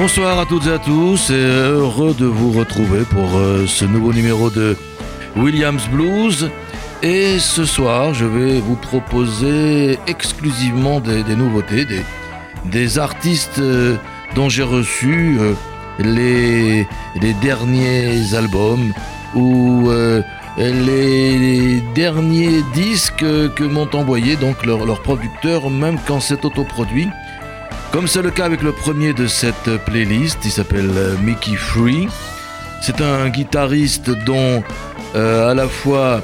Bonsoir à toutes et à tous et heureux de vous retrouver pour euh, ce nouveau numéro de Williams Blues. Et ce soir, je vais vous proposer exclusivement des, nouveautés, des, artistes euh, dont j'ai reçu euh, les, derniers albums ou les derniers disques que m'ont envoyé donc leurs leur producteurs, même quand c'est autoproduit. Comme c'est le cas avec le premier de cette playlist, il s'appelle euh, Mickey Free. C'est un guitariste dont euh, à la fois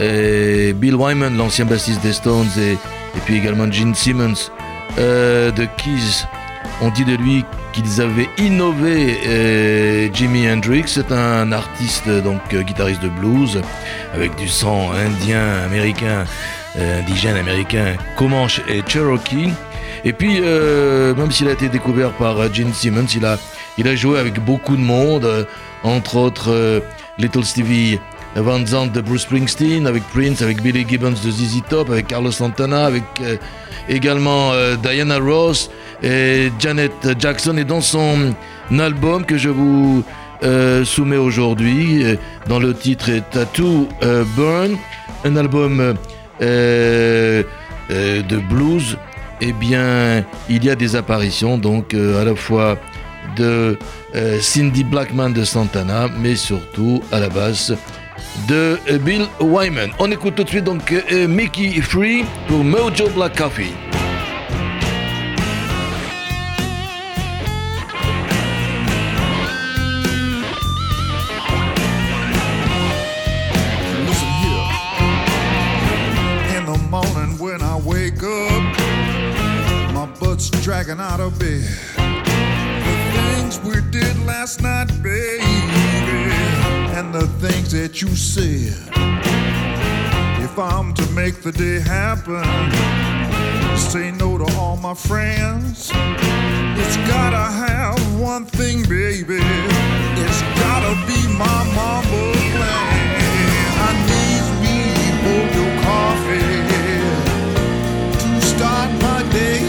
euh, Bill Wyman, l'ancien bassiste des Stones, et, puis également Gene Simmons de Keys ont dit de lui qu'ils avaient innové Jimi Hendrix. C'est un artiste, donc guitariste de blues, avec du sang indien, américain, indigène américain, Comanche et Cherokee. Et puis, euh, même s'il a été découvert par euh, Gene Simmons, il a, il a joué avec beaucoup de monde, euh, entre autres Little Stevie Van Zandt de Bruce Springsteen, avec Prince, avec Billy Gibbons de ZZ Top, avec Carlos Santana, avec également Diana Ross et Janet Jackson. Et dans son album que je vous soumets aujourd'hui, dont le titre est Tattoo Burn, un album de blues eh bien, il y a des apparitions, donc euh, à la fois de euh, Cindy Blackman de Santana, mais surtout à la basse de euh, Bill Wyman. On écoute tout de suite donc Mickey Free pour Mojo Black Coffee. Out of bed. The things we did last night, baby, and the things that you said. If I'm to make the day happen, say no to all my friends. It's gotta have one thing, baby. It's gotta be my mama plan. I need me your coffee to start my day.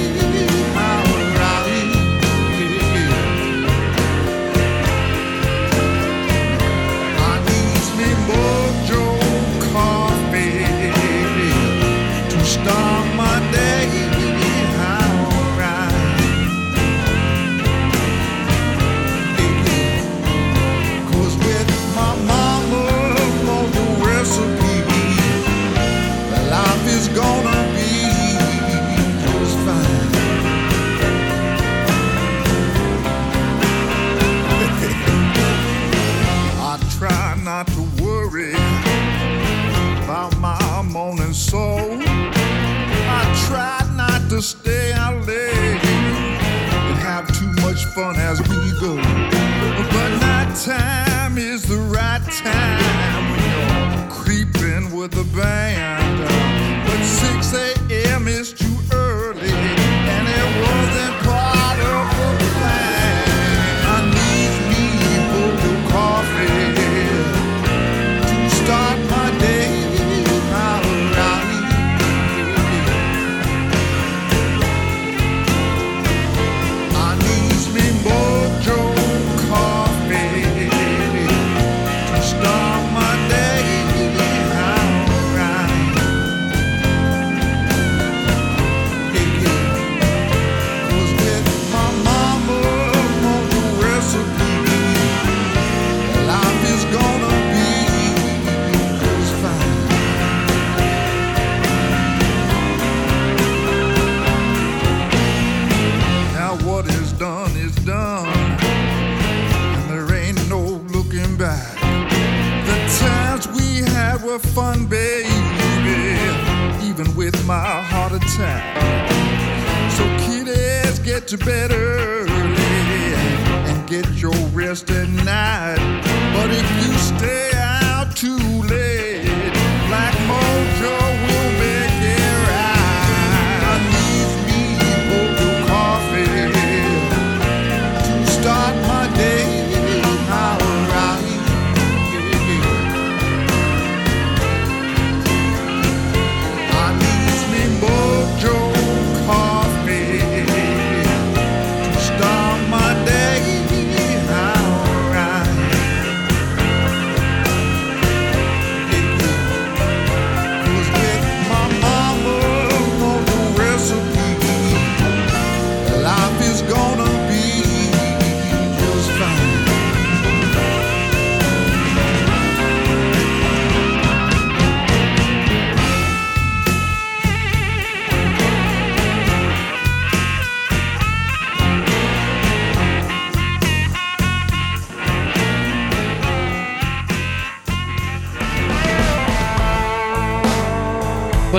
To bed early and get your rest. at night. But if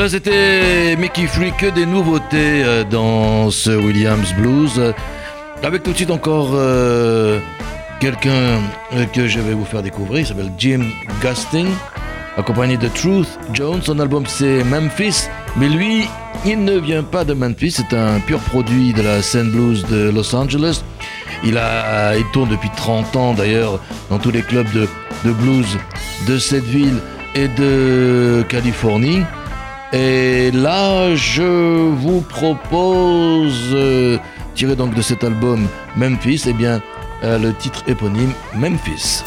C'était Mickey Free, que des nouveautés euh, dans ce Williams Blues. Avec tout de suite encore euh, quelqu'un euh, que je vais vous faire découvrir, il s'appelle Jim Gusting, accompagné de Truth Jones. Son album c'est Memphis, mais lui, il ne vient pas de Memphis, c'est un pur produit de la scène blues de Los Angeles. Il, a, il tourne depuis 30 ans d'ailleurs dans tous les clubs de, de blues de cette ville et de Californie. Et là, je vous propose, euh, tiré donc de cet album Memphis, eh bien, euh, le titre éponyme Memphis.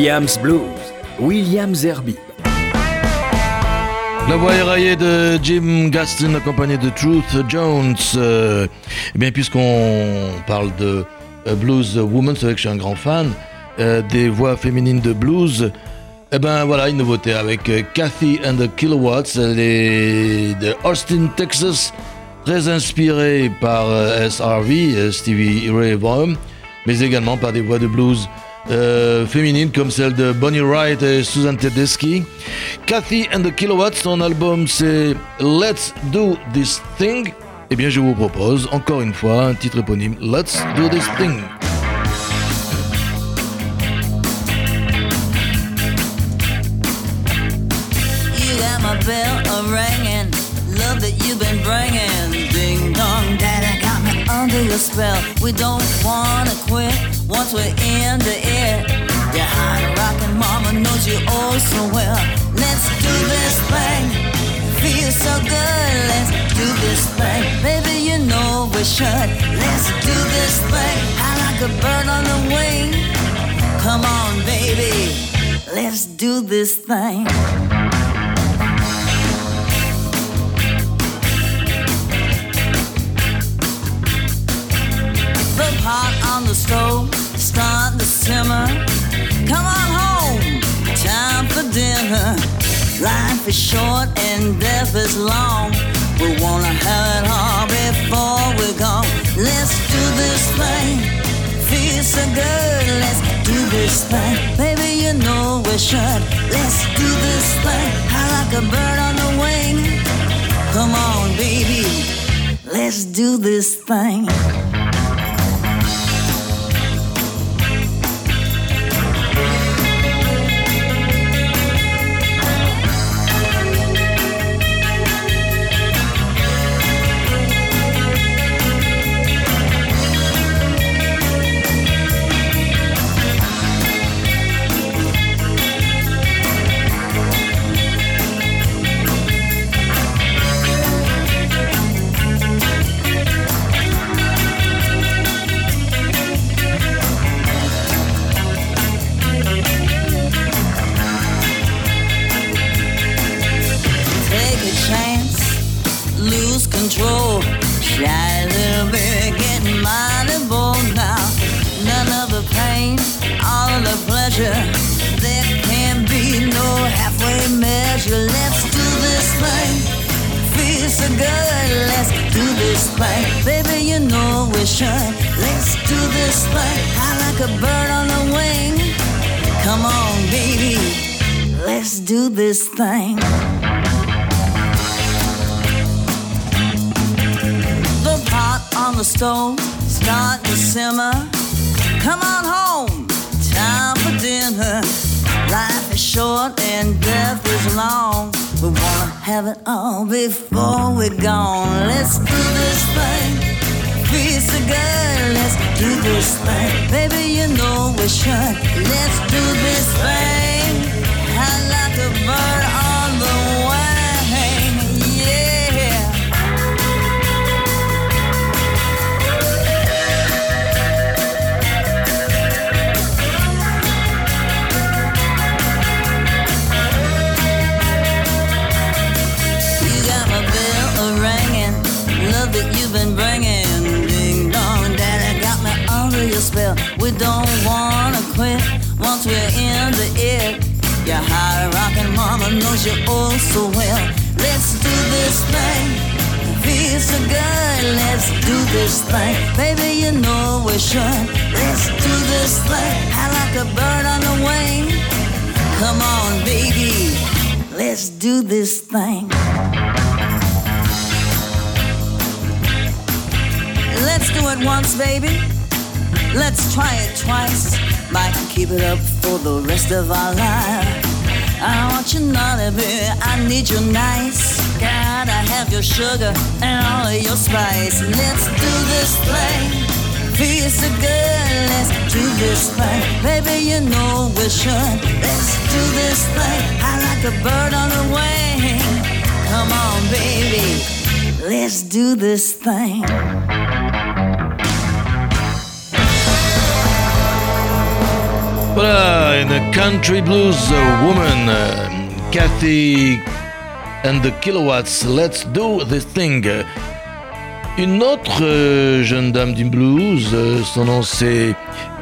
Williams Blues, Williams Herbie. La voix éraillée de Jim Gaston accompagné de Truth Jones. Euh, bien, puisqu'on parle de euh, Blues Woman, c'est vrai que je suis un grand fan euh, des voix féminines de blues. Eh ben voilà, une nouveauté avec Kathy and the Kilowatts, les de Austin, Texas, très inspiré par SRV, Stevie Ray Vaughan, mais également par des voix de blues euh, féminines comme celle de Bonnie Wright et Susan Tedeschi. Kathy and the Kilowatts, son album c'est Let's Do This Thing. Eh bien, je vous propose encore une fois un titre éponyme Let's Do This Thing. You got my bell ringing, love that you've been bringing. Ding dong, daddy got me under your spell. We don't wanna quit. Once we're in the air, your hot rockin' mama knows you all so well. Let's do this thing, feels so good. Let's do this thing, baby. You know we should. Let's do this thing, I like a bird on the wing. Come on, baby, let's do this thing. The pot on the stove starting to simmer. Come on home, time for dinner. Life is short and death is long. We wanna have it all before we're gone. Let's do this thing. Feels so good. Let's do this thing. Baby, you know we should. Let's do this thing. I like a bird on the wing. Come on, baby. Let's do this thing. Know we should. Let's do this thing I like a bird Your high rockin' mama knows you all so well. Let's do this thing. Feels so good. Let's do this thing. Baby, you know we should. Let's do this thing. I like a bird on the wing. Come on, baby. Let's do this thing. Let's do it once, baby. Let's try it twice. Might keep it up for the rest of our life. I want you naughty, baby. I need you nice. Gotta have your sugar and all of your spice. Let's do this thing. Feel so good. Let's do this thing. Baby, you know we should. Let's do this thing. I like a bird on the wing. Come on, baby. Let's do this thing. Voilà, une country blues woman, Kathy and the Kilowatts, Let's Do This Thing. Une autre euh, jeune dame du blues, euh, son nom c'est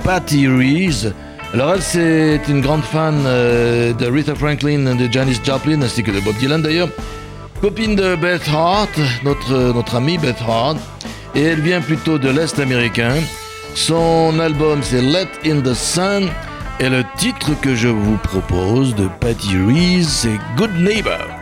Patty Reese. Alors elle c'est une grande fan euh, de Rita Franklin, de Janis Joplin ainsi que de Bob Dylan d'ailleurs. Copine de Beth Hart, notre, notre amie Beth Hart, et elle vient plutôt de l'Est américain. Son album c'est Let in the Sun et le titre que je vous propose de Patty Reese c'est Good Neighbor.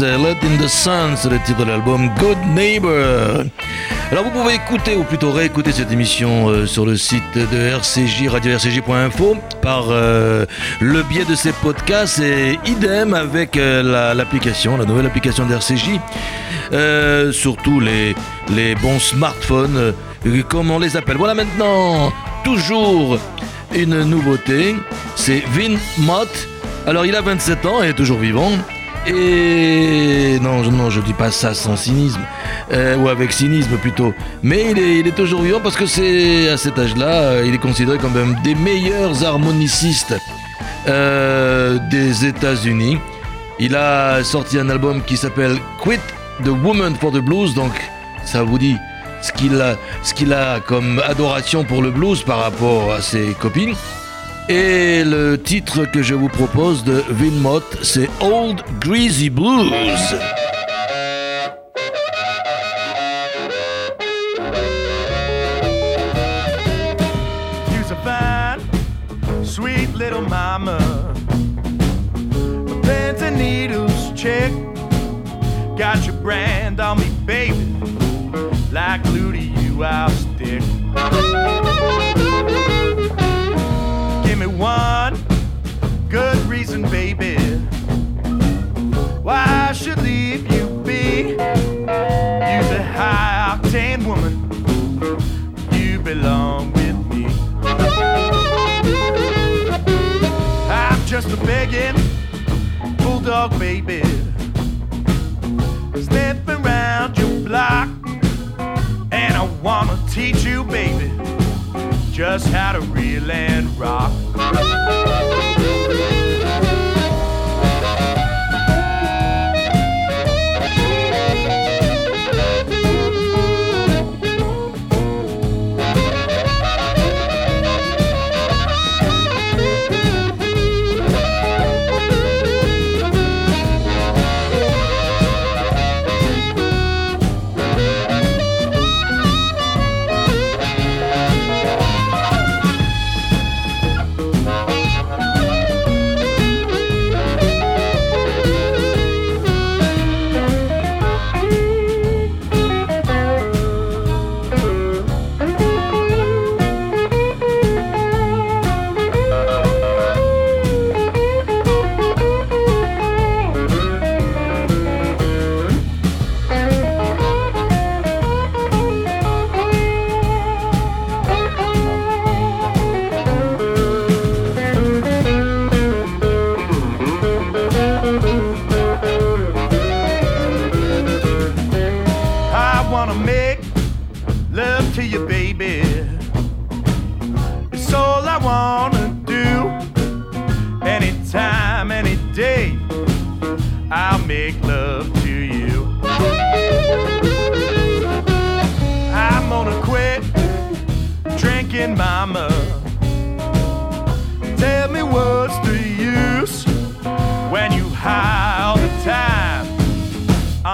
Let in the Sun, c'est le titre de l'album Good Neighbor. Alors vous pouvez écouter ou plutôt réécouter cette émission euh, sur le site de RCJ, radio-rcj.info par euh, le biais de ces podcasts et idem avec euh, l'application, la, nouvelle application d'RCJ, surtout les, les bons smartphones, comme on les appelle. Voilà maintenant toujours une nouveauté, c'est Vin Mott. Alors il a 27 ans et est toujours vivant. Et non, non, je dis pas ça sans cynisme, euh, ou avec cynisme plutôt. Mais il est, toujours vivant parce que c'est à cet âge-là, euh, il est considéré comme un des meilleurs harmonicistes euh, des États-Unis. Il a sorti un album qui s'appelle Quit the Woman for the Blues, donc ça vous dit ce qu'il a, a comme adoration pour le blues par rapport à ses copines. Et le titre que je vous propose de Vin Mott, c'est Old Greasy Blues. You's a fine, sweet little mama. Pins and needles chick. Got your brand on me, baby. Like glue to you, I'll stick. Baby. Why I should leave you be. You's a high octane woman. You belong with me. I'm just a begging bulldog baby. Stepping around your block. And I wanna teach you, baby, just how to reel and rock.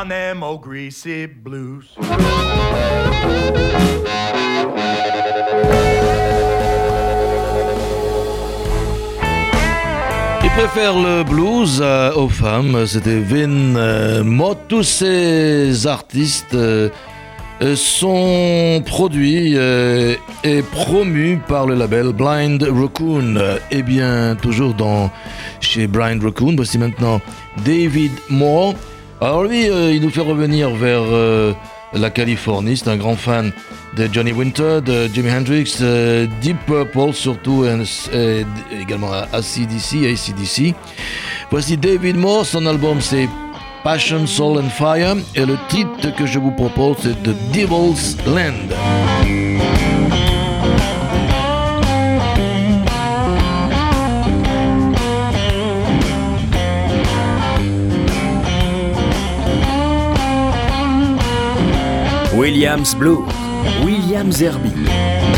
On greasy blues. Il préfère le blues euh, aux femmes. C'était Vin euh. Tous ces artistes euh, euh, sont produits et promus par le label Blind Raccoon. Et bien, toujours dans, chez Blind Raccoon, voici maintenant David Moore. Alors lui, euh, il nous fait revenir vers euh, la Californie. C'est un grand fan de Johnny Winter, de Jimi Hendrix, euh, Deep Purple surtout, et, également ACDC, ACDC. Voici David Moore, son album c'est Passion, Soul and Fire, et le titre que je vous propose c'est The Devil's Land. Williams Blues, Williams Herbie.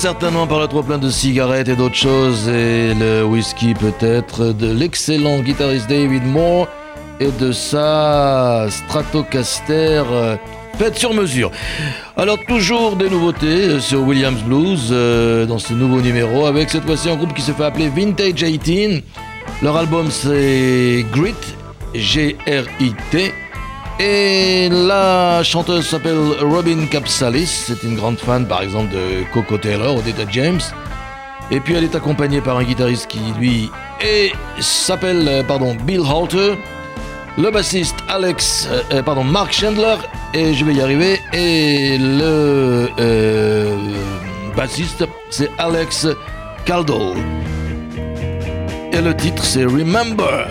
Certainement par le trop plein de cigarettes et d'autres choses et le whisky peut-être de l'excellent guitariste David Moore et de sa Stratocaster euh, faite sur mesure. Alors toujours des nouveautés euh, sur Williams Blues euh, dans ce nouveau numéro avec cette fois-ci un groupe qui se fait appeler Vintage 18. Leur album c'est Grit, G-R-I-T. Et la chanteuse s'appelle Robin Capsalis, c'est une grande fan par exemple de Coco Taylor ou d'Etta James. Et puis elle est accompagnée par un guitariste qui lui s'appelle euh, pardon Bill Halter, le bassiste Alex euh, euh, pardon Mark Chandler et je vais y arriver et le bassiste c'est Alex Caldo. Et le titre c'est Remember.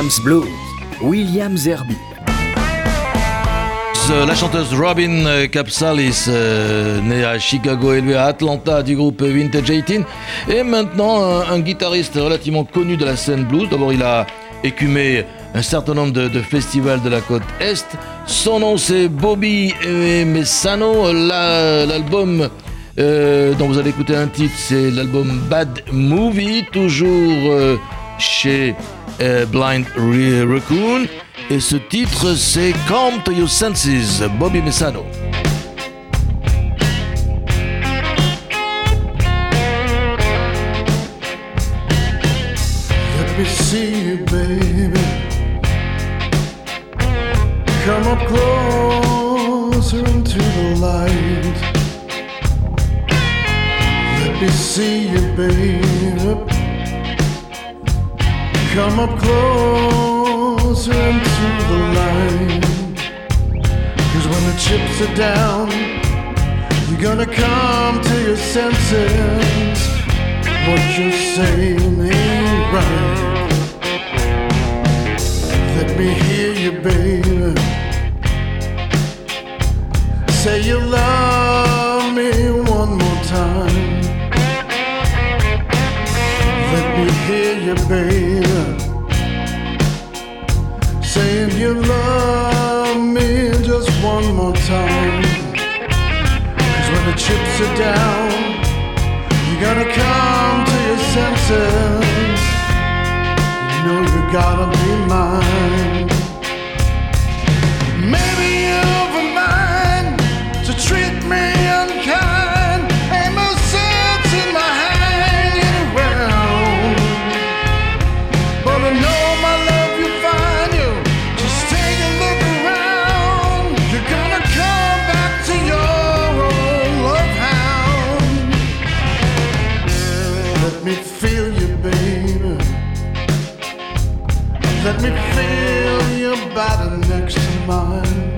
Williams Blues, Williams Herbie. La chanteuse Robin Capsalis, euh, née à Chicago, élevée à Atlanta du groupe Vintage 18, est maintenant un, guitariste relativement connu de la scène blues. D'abord, il a écumé un certain nombre de, de festivals de la côte Est. Son nom, c'est Bobby Messano. L'album euh, dont vous allez écouter un titre, c'est l'album Bad Movie, toujours euh, chez euh, Blind Raccoon. Et ce titre, c'est Come to Your Senses, Bobby Messano. Let me see you, baby. Come up closer into the light. Let me see you, baby. Come up closer into the light. Cause when the chips are down, you're gonna come to your senses. What you're saying ain't right. Let me hear you, baby. Say you love me one more time. You, baby. Saying you love me just one more time. Cause when the chips are down, you gotta come to your senses. You know you gotta be mine. Mine.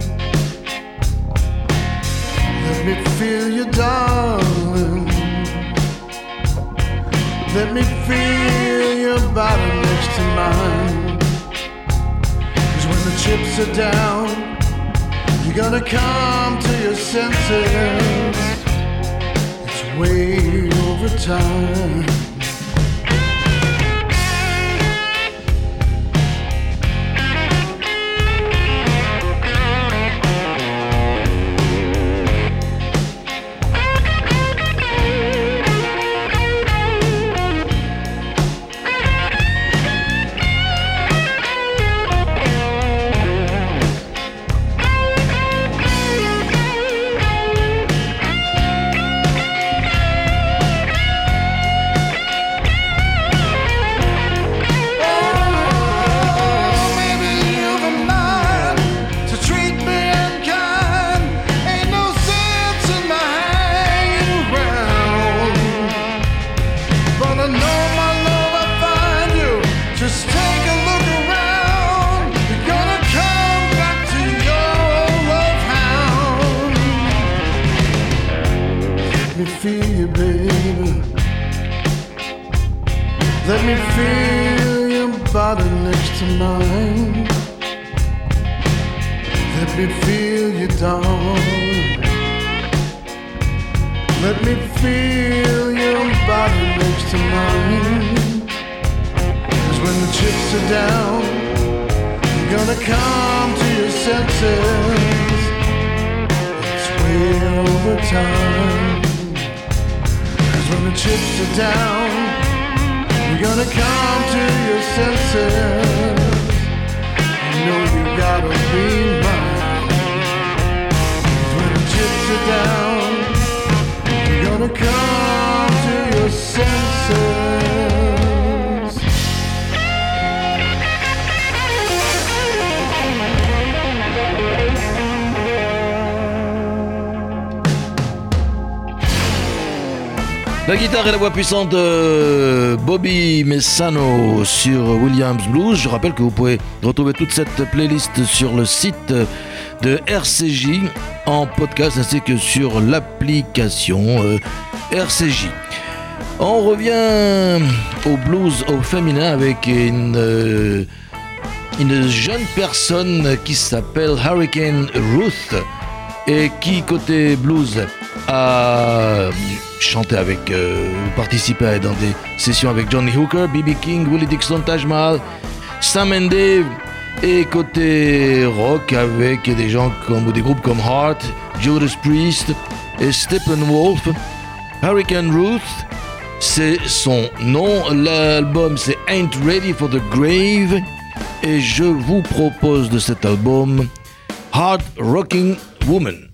Let me feel you, darling. Let me feel your body next to mine. Cause when the chips are down, you're gonna come to your senses. It's way over time. Puissante Bobby Messano sur Williams Blues. Je rappelle que vous pouvez retrouver toute cette playlist sur le site de RCJ en podcast ainsi que sur l'application euh, RCJ. On revient au blues au féminin avec une, euh, une jeune personne qui s'appelle Hurricane Ruth et qui, côté blues, a chanté avec, euh, dans des sessions avec Johnny Hooker, B.B. King, Willie Dixon, Taj Mahal, Sam and Dave, et côté rock avec des gens comme des groupes comme Heart, Judas Priest et Steppenwolf. Hurricane Ruth, c'est son nom. L'album c'est Ain't Ready for the Grave. Et je vous propose de cet album Hard Rocking Woman.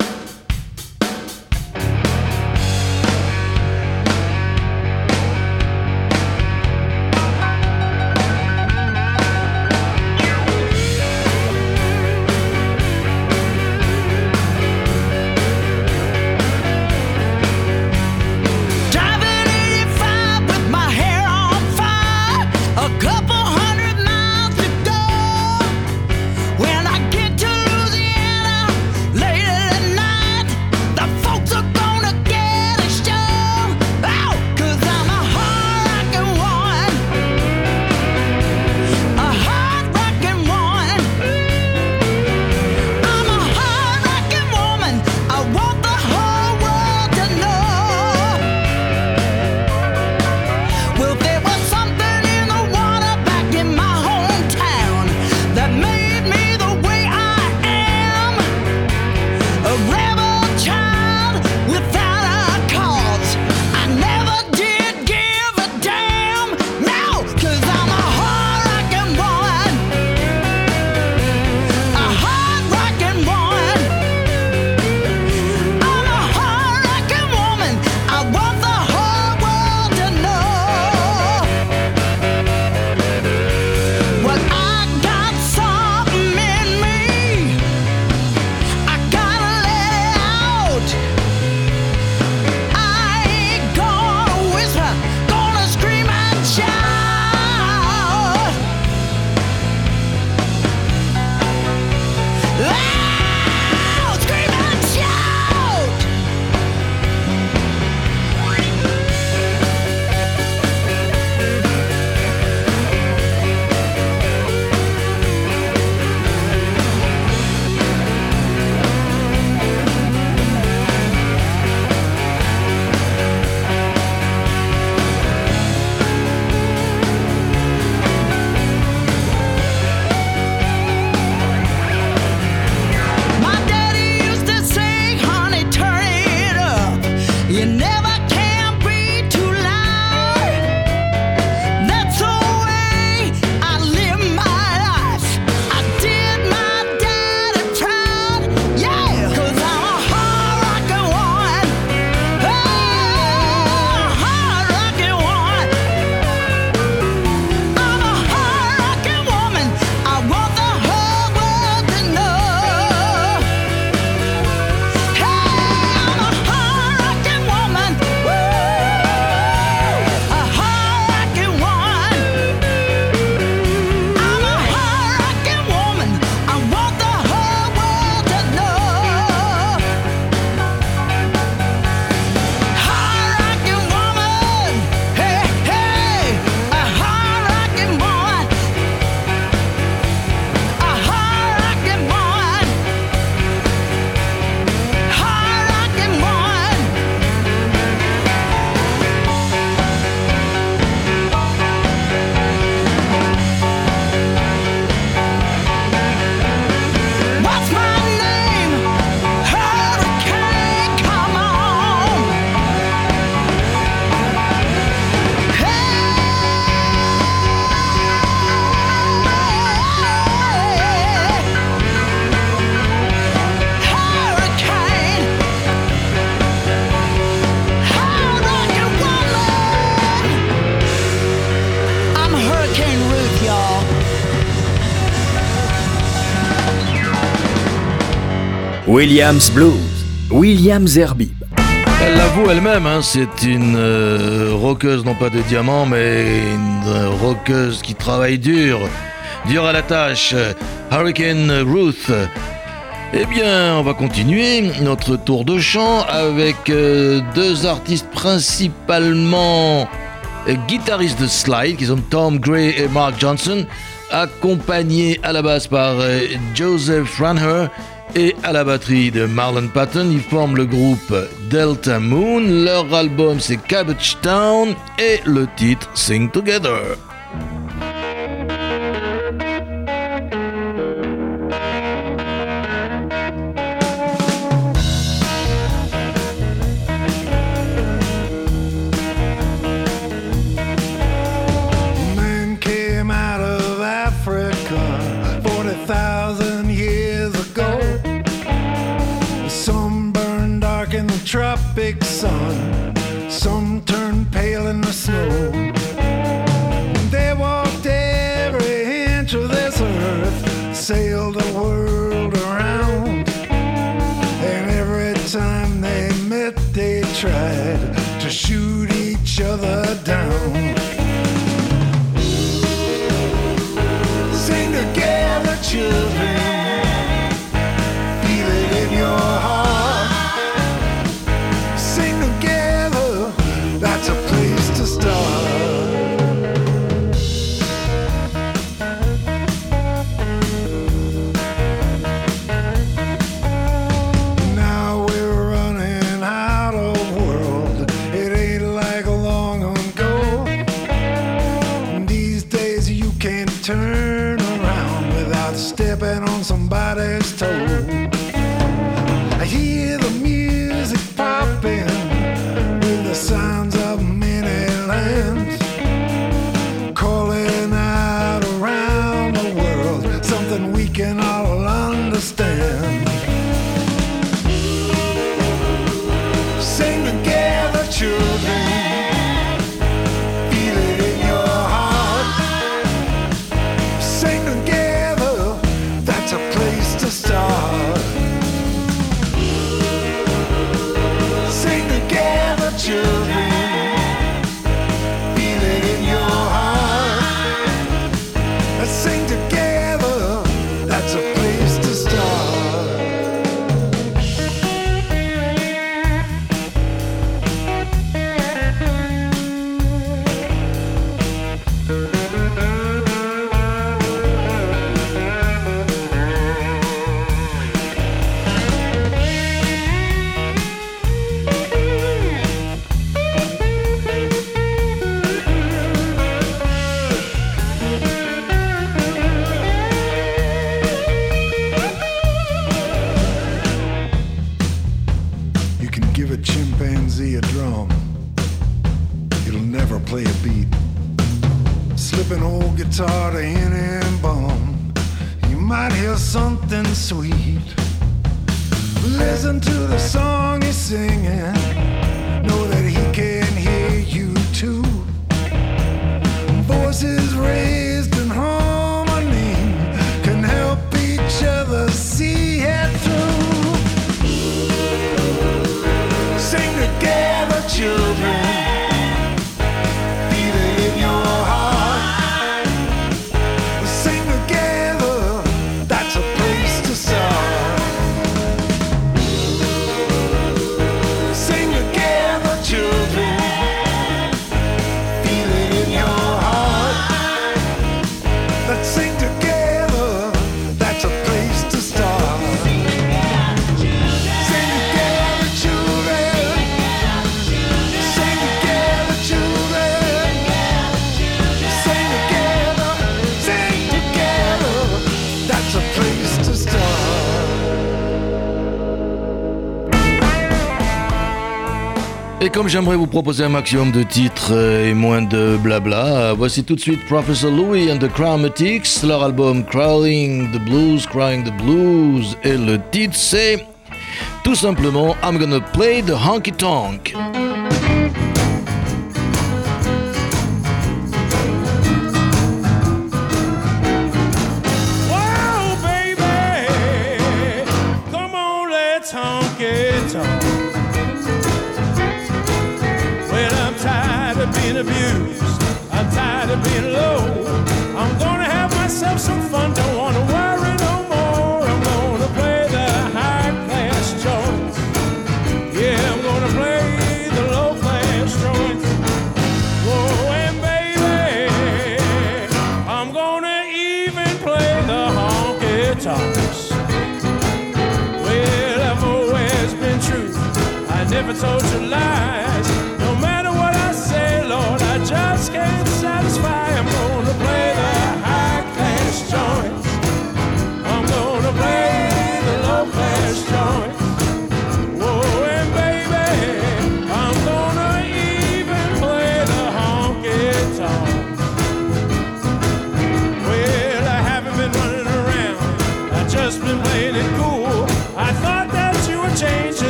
Williams Blues, Williams Herbie. Elle l'avoue elle-même, hein, c'est une euh, rockeuse, non pas de diamant, mais une euh, rockeuse qui travaille dur, dur à la tâche. Hurricane Ruth. Eh bien, on va continuer notre tour de chant avec euh, deux artistes principalement guitaristes de Slide, qui sont Tom Gray et Mark Johnson, accompagnés à la basse par euh, Joseph Ranher et à la batterie de Marlon Patton. Ils forment le groupe Delta Moon. Leur album c'est Cabbage Town et le titre Sing Together. tropic sun. Some turn pale in the snow. Comme j'aimerais vous proposer un maximum de titres et moins de blabla, voici tout de suite Professor Louis and the Chromatics, leur album Crawling the Blues, Crying the Blues, et le titre c'est tout simplement I'm gonna play the honky tonk. Fourth of July.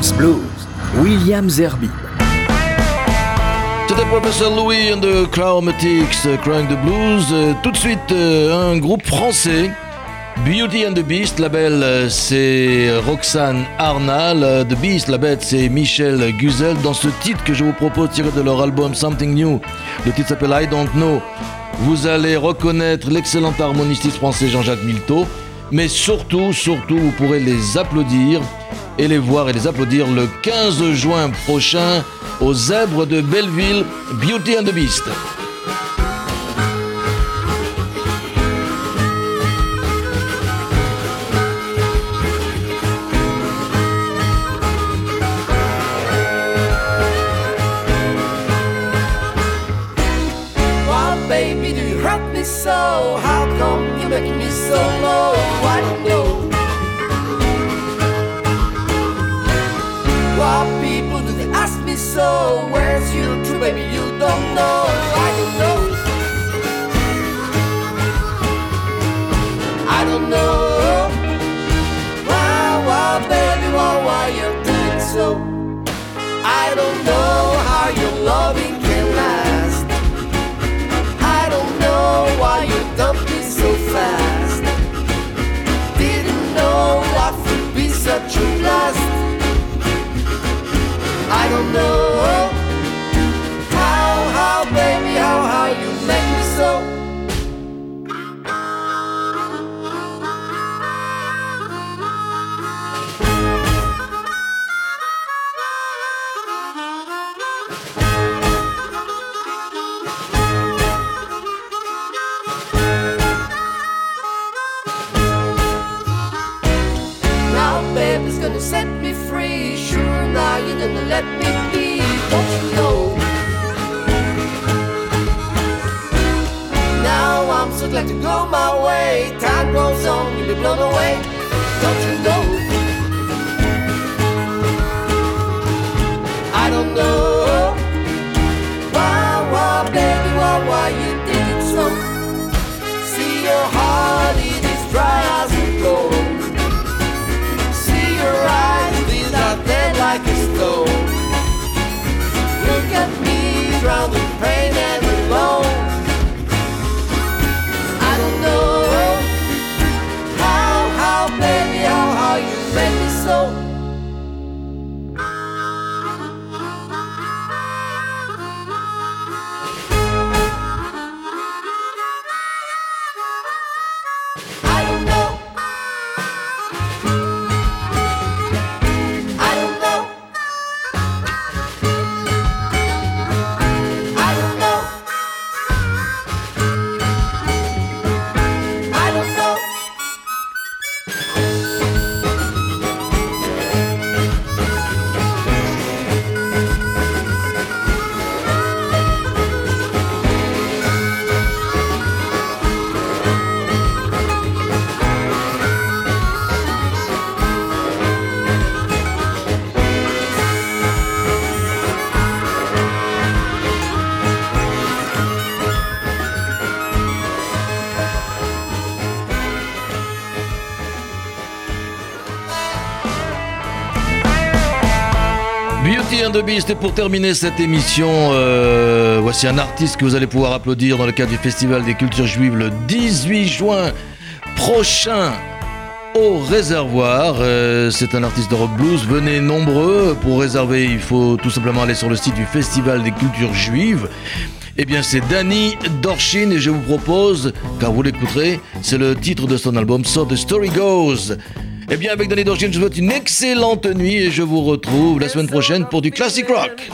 Williams Blues, Williams Zerbib. C'était Professor Louis and the Crying euh, the Blues. Euh, tout de suite, euh, un groupe français. Beauty and the Beast, la belle c'est Roxane Arnal, The Beast, la bête c'est Michel Guzel. Dans ce titre que je vous propose tiré de leur album Something New, le titre s'appelle I Don't Know. Vous allez reconnaître l'excellent harmonististe français Jean-Jacques Milteau, mais surtout, surtout, vous pourrez les applaudir et les voir et les applaudir le 15 juin prochain aux Zèbres de Belleville, Beauty and the Beast. hopes would like to go my way. Time goes on, you'll be blown away. Don't you know? I don't know. Bien de Beast et pour terminer cette émission, euh, voici un artiste que vous allez pouvoir applaudir dans le cadre du Festival des cultures juives le 18 juin prochain au réservoir. Euh, c'est un artiste de rock blues. Venez nombreux. Pour réserver, il faut tout simplement aller sur le site du Festival des cultures juives. Eh bien, c'est Danny Dorshin et je vous propose, car vous l'écouterez, c'est le titre de son album So the Story Goes. Eh bien, avec Danny Dorshin, je vous souhaite une excellente nuit et je vous retrouve la semaine prochaine pour du classic rock.